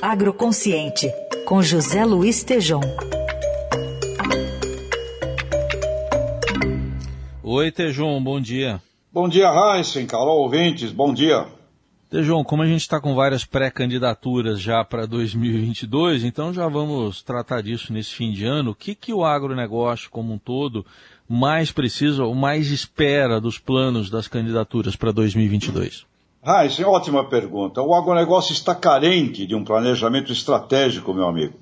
Agroconsciente, com José Luiz Tejom. Oi, Tejom, bom dia. Bom dia, Heisen, Carol ouvintes, bom dia. Tejão, como a gente está com várias pré-candidaturas já para 2022, então já vamos tratar disso nesse fim de ano. O que, que o agronegócio como um todo mais precisa ou mais espera dos planos das candidaturas para 2022? Ah, isso é ótima pergunta. O agronegócio está carente de um planejamento estratégico, meu amigo.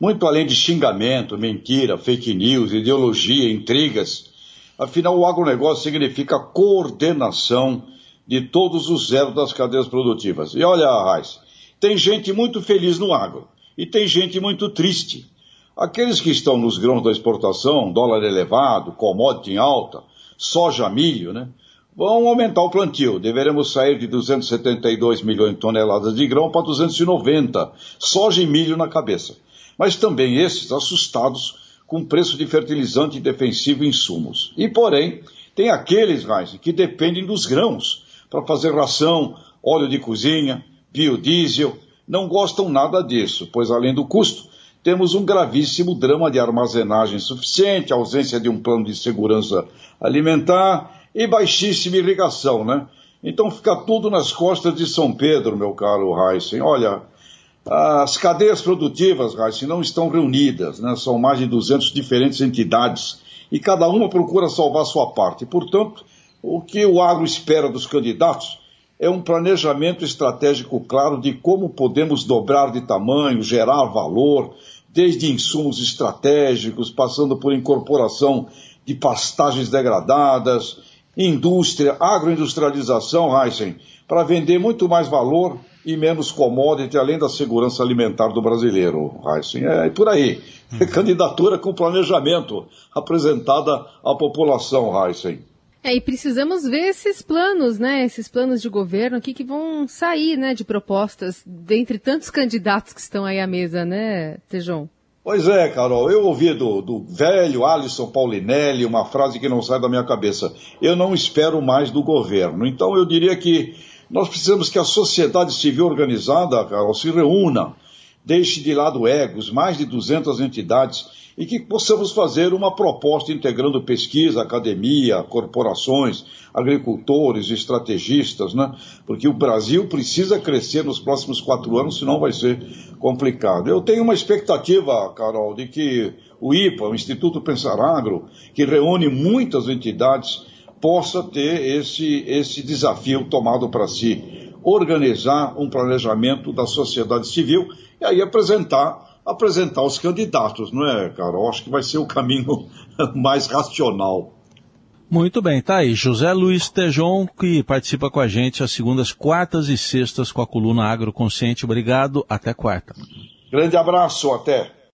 Muito além de xingamento, mentira, fake news, ideologia, intrigas. Afinal, o agronegócio significa coordenação de todos os zeros das cadeias produtivas. E olha, Raiz, tem gente muito feliz no agro e tem gente muito triste. Aqueles que estão nos grãos da exportação, dólar elevado, commodity em alta, soja, milho, né? Vão aumentar o plantio. Deveremos sair de 272 milhões de toneladas de grão para 290, soja e milho na cabeça. Mas também esses assustados com preço de fertilizante defensivo e insumos. E, porém, tem aqueles, Reis, que dependem dos grãos para fazer ração, óleo de cozinha, biodiesel. Não gostam nada disso, pois além do custo, temos um gravíssimo drama de armazenagem suficiente, ausência de um plano de segurança alimentar e baixíssima irrigação, né? Então fica tudo nas costas de São Pedro, meu caro Heisen. Olha, as cadeias produtivas, Heisen, não estão reunidas, né? São mais de 200 diferentes entidades e cada uma procura salvar sua parte. Portanto, o que o agro espera dos candidatos é um planejamento estratégico claro de como podemos dobrar de tamanho, gerar valor, desde insumos estratégicos, passando por incorporação de pastagens degradadas, indústria, agroindustrialização, Heisen, para vender muito mais valor e menos commodity, além da segurança alimentar do brasileiro, Heisen. É por aí. Uhum. Candidatura com planejamento apresentada à população, Heisen. É, e precisamos ver esses planos, né? Esses planos de governo aqui que vão sair, né, de propostas dentre tantos candidatos que estão aí à mesa, né, Tejon? Pois é, Carol, eu ouvi do, do velho Alisson Paulinelli uma frase que não sai da minha cabeça. Eu não espero mais do governo. Então eu diria que nós precisamos que a sociedade civil organizada, Carol, se reúna, deixe de lado egos, mais de 200 entidades e que possamos fazer uma proposta integrando pesquisa, academia, corporações, agricultores, estrategistas, né? Porque o Brasil precisa crescer nos próximos quatro anos, senão vai ser complicado. Eu tenho uma expectativa, Carol, de que o IPA, o Instituto Pensar Agro, que reúne muitas entidades, possa ter esse, esse desafio tomado para si, organizar um planejamento da sociedade civil e aí apresentar apresentar os candidatos, não é, Carol? Acho que vai ser o caminho mais racional. Muito bem, tá aí. José Luiz Tejon, que participa com a gente às segundas, quartas e sextas com a coluna Agroconsciente. Obrigado, até quarta. Grande abraço, até.